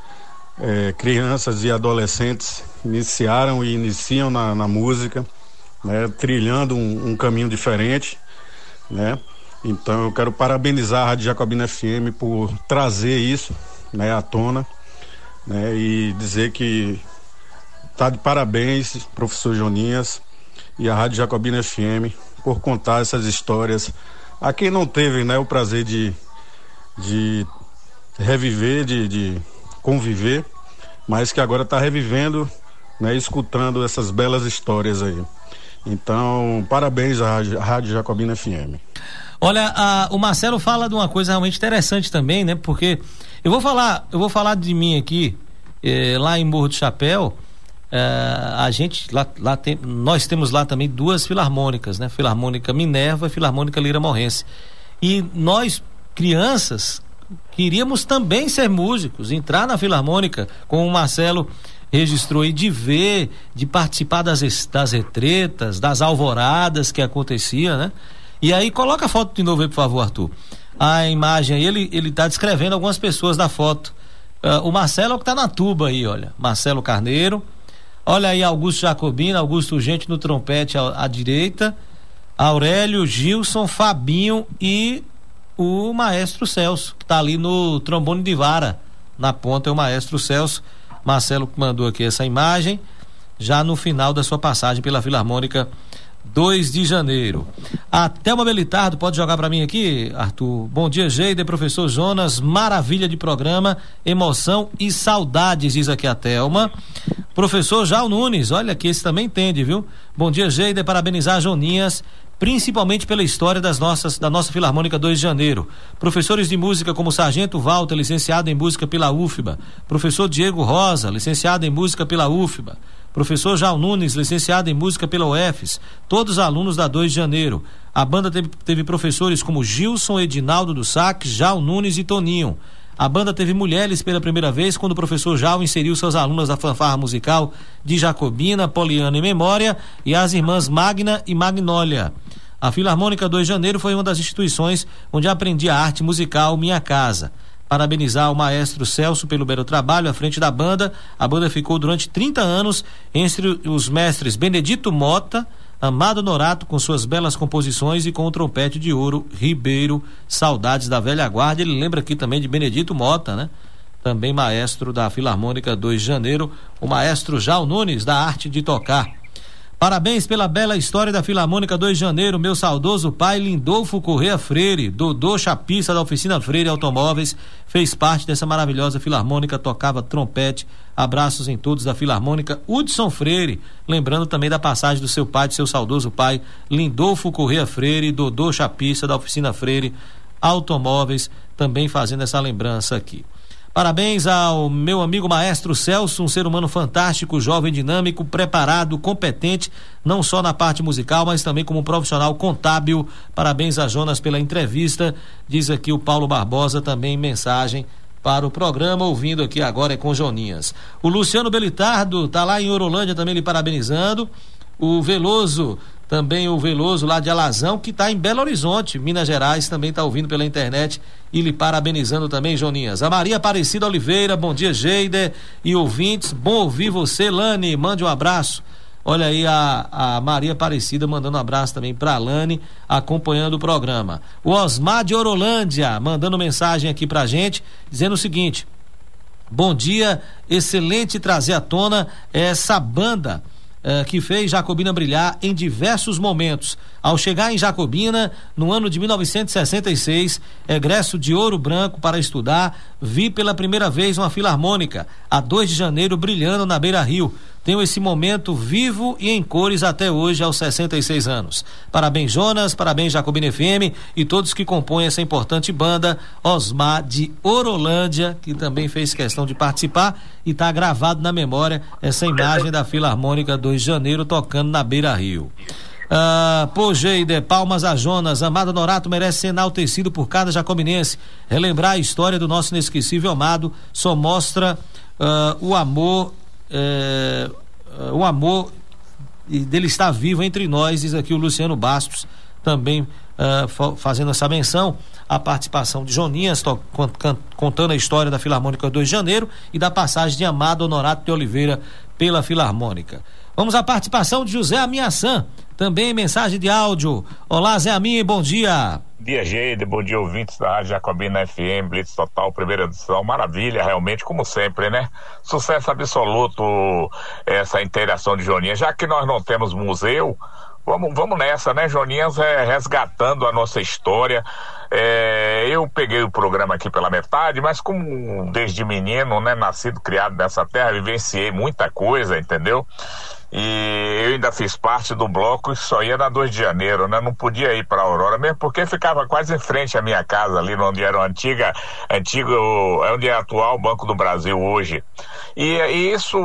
eh, crianças e adolescentes iniciaram e iniciam na, na música, né? Trilhando um, um caminho diferente, né? Então eu quero parabenizar a Rádio Jacobina FM por trazer isso, né, à tona, né? E dizer que Tá de parabéns, professor Joninhas e a Rádio Jacobina FM por contar essas histórias. A quem não teve né, o prazer de, de reviver, de, de conviver, mas que agora está revivendo, né, escutando essas belas histórias aí. Então, parabéns à Rádio, Jacobina FM. Olha, a- o Marcelo fala de uma coisa realmente interessante também, né? Porque eu vou falar, eu vou falar de mim aqui, eh, lá em Morro do Chapéu, eh, a gente lá, lá tem, nós temos lá também duas filarmônicas, né? Filarmônica Minerva e Filarmônica Lira Morrense. E nós, crianças, queríamos também ser músicos, entrar na Filarmônica, como o Marcelo registrou aí, de ver, de participar das, das retretas, das alvoradas que acontecia, né? E aí, coloca a foto de novo aí, por favor, Arthur. A imagem ele, ele tá descrevendo algumas pessoas da foto. Ah, o Marcelo é o que tá na tuba aí, olha. Marcelo Carneiro. Olha aí, Augusto Jacobino, Augusto Gente no trompete à, à direita. Aurélio, Gilson, Fabinho e o maestro Celso, que tá ali no trombone de vara. Na ponta é o maestro Celso. Marcelo mandou aqui essa imagem, já no final da sua passagem pela Filarmônica 2 de janeiro. A Thelma Belitardo, pode jogar para mim aqui, Arthur? Bom dia, Geide, professor Jonas, maravilha de programa, emoção e saudades, diz aqui a Thelma. Professor Jal Nunes, olha que esse também entende, viu? Bom dia, Geida, parabenizar Joninhas principalmente pela história das nossas, da nossa Filarmônica 2 de Janeiro. Professores de música como Sargento Walter, licenciado em música pela UFBA, professor Diego Rosa, licenciado em música pela UFBA, professor Jal Nunes, licenciado em música pela UFES, todos alunos da 2 de Janeiro. A banda teve, teve professores como Gilson Edinaldo do Sac, Jal Nunes e Toninho. A banda teve mulheres pela primeira vez quando o professor Jal inseriu suas alunas da fanfarra musical de Jacobina, Poliana e Memória e as irmãs Magna e Magnólia. A Filarmônica 2 de Janeiro foi uma das instituições onde aprendi a arte musical Minha Casa. Parabenizar o maestro Celso pelo belo trabalho à frente da banda. A banda ficou durante 30 anos entre os mestres Benedito Mota, Amado Norato com suas belas composições e com o trompete de ouro Ribeiro, saudades da velha guarda. Ele lembra aqui também de Benedito Mota, né? Também maestro da Filarmônica 2 de Janeiro, o maestro Jal Nunes da arte de tocar. Parabéns pela bela história da Filarmônica 2 de Janeiro, meu saudoso pai Lindolfo Correa Freire, Dodô Chapista da Oficina Freire Automóveis, fez parte dessa maravilhosa Filarmônica, tocava trompete. Abraços em todos da Filarmônica Hudson Freire, lembrando também da passagem do seu pai, do seu saudoso pai Lindolfo Correa Freire, Dodô Chapista da Oficina Freire Automóveis, também fazendo essa lembrança aqui. Parabéns ao meu amigo maestro Celso, um ser humano fantástico, jovem, dinâmico, preparado, competente, não só na parte musical, mas também como profissional contábil. Parabéns a Jonas pela entrevista. Diz aqui o Paulo Barbosa também mensagem para o programa, ouvindo aqui agora é com Joninhas. O Luciano Belitardo tá lá em Orolândia também lhe parabenizando. O Veloso também o Veloso lá de Alazão, que está em Belo Horizonte, Minas Gerais, também está ouvindo pela internet e lhe parabenizando também, Joninhas. A Maria Aparecida Oliveira, bom dia, Geider e ouvintes, bom ouvir você, Lani, mande um abraço. Olha aí a, a Maria Aparecida mandando um abraço também para Lani, acompanhando o programa. O Osmar de Orolândia mandando mensagem aqui pra gente, dizendo o seguinte: Bom dia, excelente trazer à tona essa banda eh, que fez Jacobina brilhar em diversos momentos. Ao chegar em Jacobina, no ano de 1966, egresso de Ouro Branco para estudar, vi pela primeira vez uma filarmônica, a 2 de janeiro, brilhando na Beira Rio. Tenho esse momento vivo e em cores até hoje, aos 66 anos. Parabéns, Jonas, parabéns, Jacobina FM e todos que compõem essa importante banda. Osmar de Orolândia, que também fez questão de participar e está gravado na memória essa imagem da Filarmônica 2 de janeiro tocando na Beira Rio. Ah, pô, Geide, palmas a Jonas. Amado Norato merece ser enaltecido por cada jacobinense. Relembrar a história do nosso inesquecível amado só mostra uh, o amor, uh, o amor dele estar vivo entre nós, diz aqui o Luciano Bastos, também uh, fazendo essa menção a participação de Joninhas, contando a história da Filarmônica 2 de Janeiro e da passagem de Amado Honorato de Oliveira pela Filarmônica. Vamos à participação de José Aminhaçã, também mensagem de áudio. Olá, Zé Amin, bom dia. Dia, Geide, bom dia, ouvintes da Rádio Jacobina FM, Blitz Total, primeira edição. Maravilha, realmente, como sempre, né? Sucesso absoluto essa interação de Joninha. Já que nós não temos museu, Vamos, vamos nessa, né, Joninhas? É, resgatando a nossa história. É, eu peguei o programa aqui pela metade, mas como desde menino, né, nascido, criado nessa terra, vivenciei muita coisa, entendeu? E eu ainda fiz parte do bloco e só ia na 2 de janeiro, né? Não podia ir para Aurora, mesmo porque ficava quase em frente à minha casa, ali onde era o antiga, antigo, é onde é atual Banco do Brasil hoje. E, e isso,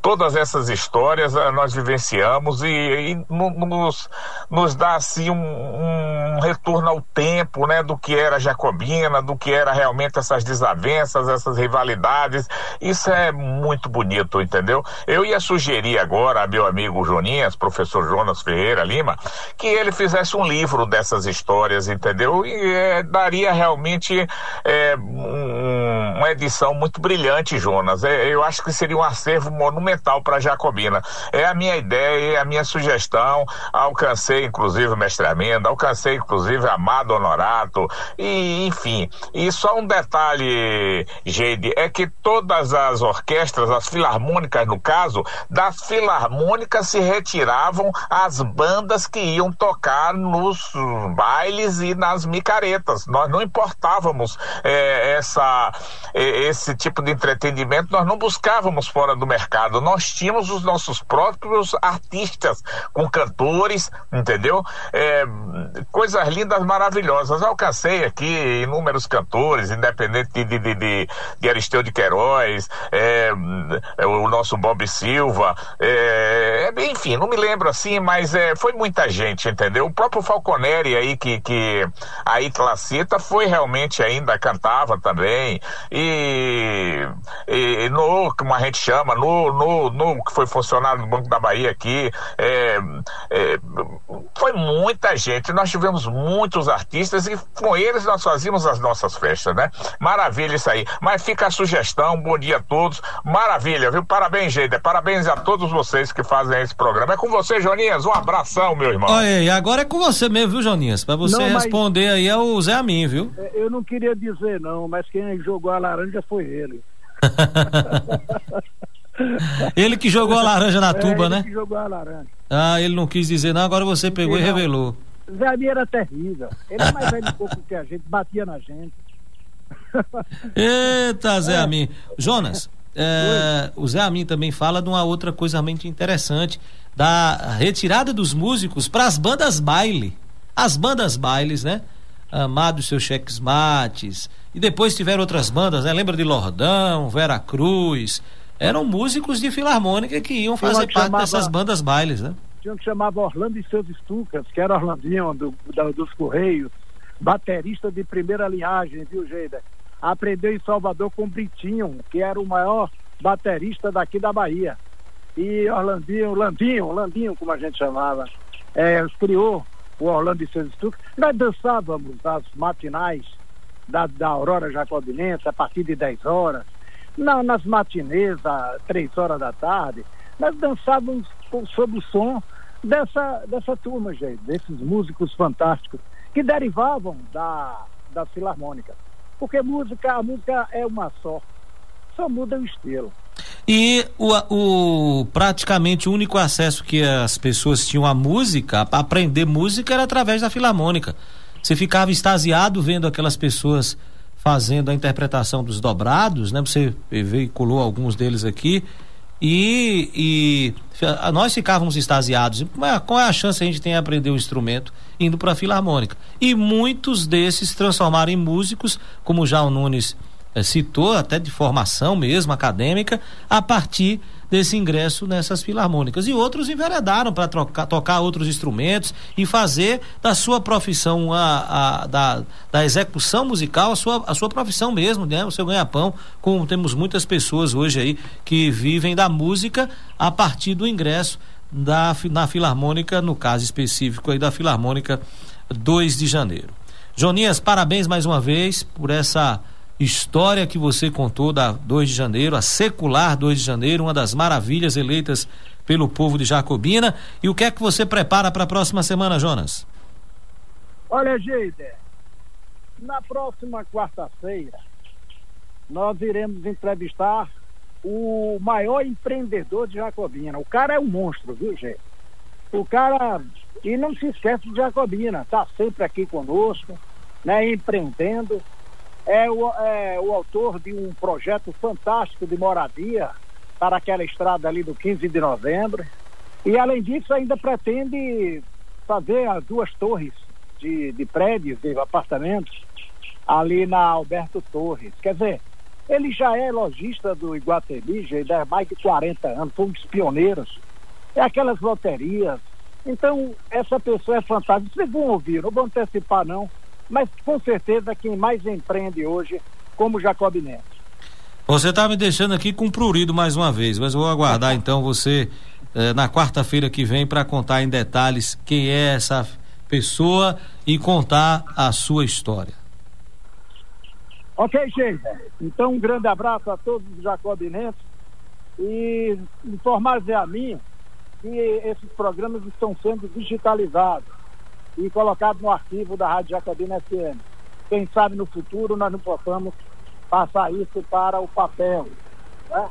todas essas histórias eh, nós vivenciamos e, e nos, nos dá assim um, um retorno ao tempo, né? Do que era Jacobina, do que era realmente essas desavenças, essas rivalidades. Isso é muito bonito, entendeu? Eu ia sugerir agora a meu amigo Joninhas, professor Jonas Ferreira Lima, que ele fizesse um livro dessas histórias, entendeu? E é, daria realmente é, um, uma edição muito brilhante, Jonas. É, eu acho que seria um acervo monumental para Jacobina. É a minha ideia, é a minha sugestão. Alcancei, inclusive, o mestre Amenda, alcancei, inclusive, Amado Honorato, e enfim. E só um detalhe, Geide, é que todas as orquestras, as filarmônicas, no caso, das filarmônica se retiravam as bandas que iam tocar nos bailes e nas micaretas. Nós não importávamos é, essa, é, esse tipo de entretenimento, nós não buscávamos fora do mercado. Nós tínhamos os nossos próprios artistas, com cantores, entendeu? É, coisas lindas, maravilhosas. Alcancei aqui inúmeros cantores, independente de, de, de, de, de Aristeu de Queiroz, é, o nosso Bob Silva, é, enfim, não me lembro assim, mas é, foi muita gente, entendeu? O próprio Falconeri aí que, que aí Classita foi realmente ainda cantava também. E, e no como a gente chama no, no, no que foi funcionário do Banco da Bahia aqui é, é, foi muita gente. Nós tivemos muitos artistas e com eles nós fazíamos as nossas festas né? Maravilha isso aí. Mas fica a sugestão bom dia a todos. Maravilha viu? Parabéns gente parabéns a todos vocês que fazem esse programa é com você Joninhas um abração meu irmão olha aí agora é com você mesmo viu Joninhas para você não, responder aí é o Zé Amin viu é, eu não queria dizer não mas quem jogou a laranja foi ele [LAUGHS] ele que jogou a laranja na é, tuba, é, né? que jogou a laranja. Ah, ele não quis dizer não, agora você pegou e revelou. Zé Ami era terrível. Ele é mais velho um pouco que a gente, batia na gente. [LAUGHS] Eita, Zé é. Amin. Jonas, é, o Zé Amin também fala de uma outra coisa realmente interessante, da retirada dos músicos para as bandas baile. As bandas bailes, né? Amado seus cheques mates, e depois tiveram outras bandas, né? Lembra de Lordão, Vera Cruz. Eram músicos de filarmônica que iam fazer parte chamava, dessas bandas bailes, né? Tinha um que chamava Orlando e seus Estucas, que era Orlandinho do, da, dos Correios, baterista de primeira linhagem, viu, Geida? Aprendeu em Salvador com Britinho, que era o maior baterista daqui da Bahia. E Orlandinho, Landinho, Landinho, como a gente chamava, é, criou o Orlando e seus Estucas. Nós dançávamos as matinais da, da Aurora Jacobinense a partir de 10 horas, na, nas matinês, às 3 horas da tarde, nós dançávamos sob o som dessa, dessa turma, gente, desses músicos fantásticos, que derivavam da, da Filarmônica. Porque música, a música é uma só, só muda o estilo. E o, o, praticamente o único acesso que as pessoas tinham à música, a aprender música, era através da Filarmônica. Você ficava extasiado vendo aquelas pessoas fazendo a interpretação dos dobrados, né? Você veiculou alguns deles aqui e, e nós ficávamos extasiados. Qual é a chance a gente tem de aprender um instrumento indo para a filarmônica? E muitos desses transformaram em músicos, como já o Nunes eh, citou, até de formação mesmo acadêmica, a partir desse ingresso nessas filarmônicas. E outros enveredaram para tocar outros instrumentos e fazer da sua profissão, a, a, da, da execução musical, a sua, a sua profissão mesmo, né? o seu ganha-pão, como temos muitas pessoas hoje aí que vivem da música a partir do ingresso da, na Filarmônica, no caso específico aí da Filarmônica 2 de janeiro. Jonias, parabéns mais uma vez por essa história que você contou da 2 de janeiro, a secular 2 de janeiro, uma das maravilhas eleitas pelo povo de Jacobina. E o que é que você prepara para a próxima semana, Jonas? Olha, Geider, na próxima quarta-feira nós iremos entrevistar o maior empreendedor de Jacobina. O cara é um monstro, viu, gente? O cara. E não se esquece de Jacobina, está sempre aqui conosco, né, empreendendo é o, é o autor de um projeto fantástico de moradia para aquela estrada ali do 15 de novembro. E além disso, ainda pretende fazer as duas torres de, de prédios, de apartamentos, ali na Alberto Torres. Quer dizer, ele já é lojista do Iguatemi, já há mais de 40 anos, foi um dos pioneiros. É aquelas loterias. Então, essa pessoa é fantástica. Vocês vão ouvir, não vão antecipar, não mas com certeza quem mais empreende hoje como Jacob Neto. Você está me deixando aqui com prurido mais uma vez, mas eu vou aguardar [LAUGHS] então você eh, na quarta-feira que vem para contar em detalhes quem é essa pessoa e contar a sua história. Ok, gente. Então um grande abraço a todos os jacobinenses e informar a mim que esses programas estão sendo digitalizados e colocado no arquivo da Rádio Jacobina FM. Quem sabe no futuro nós não possamos passar isso para o papel. Né?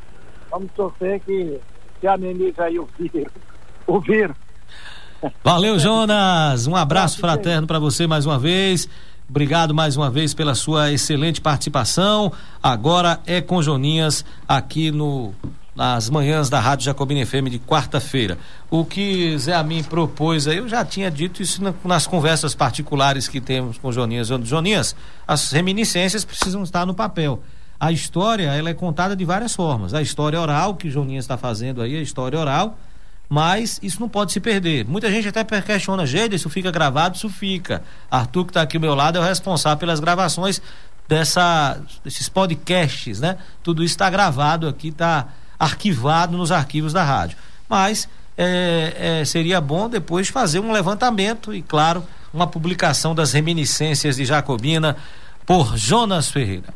Vamos torcer que se amenize aí o vírus. O vírus. Valeu, Jonas. Um abraço fraterno para você mais uma vez. Obrigado mais uma vez pela sua excelente participação. Agora é com Joninhas aqui no nas manhãs da Rádio Jacobina FM de quarta-feira. O que Zé Amin propôs aí, eu já tinha dito isso na, nas conversas particulares que temos com Joninhas. Joninhas, as reminiscências precisam estar no papel. A história, ela é contada de várias formas. A história oral, que Joninhas está fazendo aí, a história oral, mas isso não pode se perder. Muita gente até questiona, gente, isso fica gravado, isso fica. Arthur, que está aqui ao meu lado, é o responsável pelas gravações dessa, desses podcasts, né? Tudo isso está gravado aqui, está arquivado nos arquivos da rádio. Mas é, é, seria bom depois fazer um levantamento e, claro, uma publicação das reminiscências de Jacobina por Jonas Ferreira.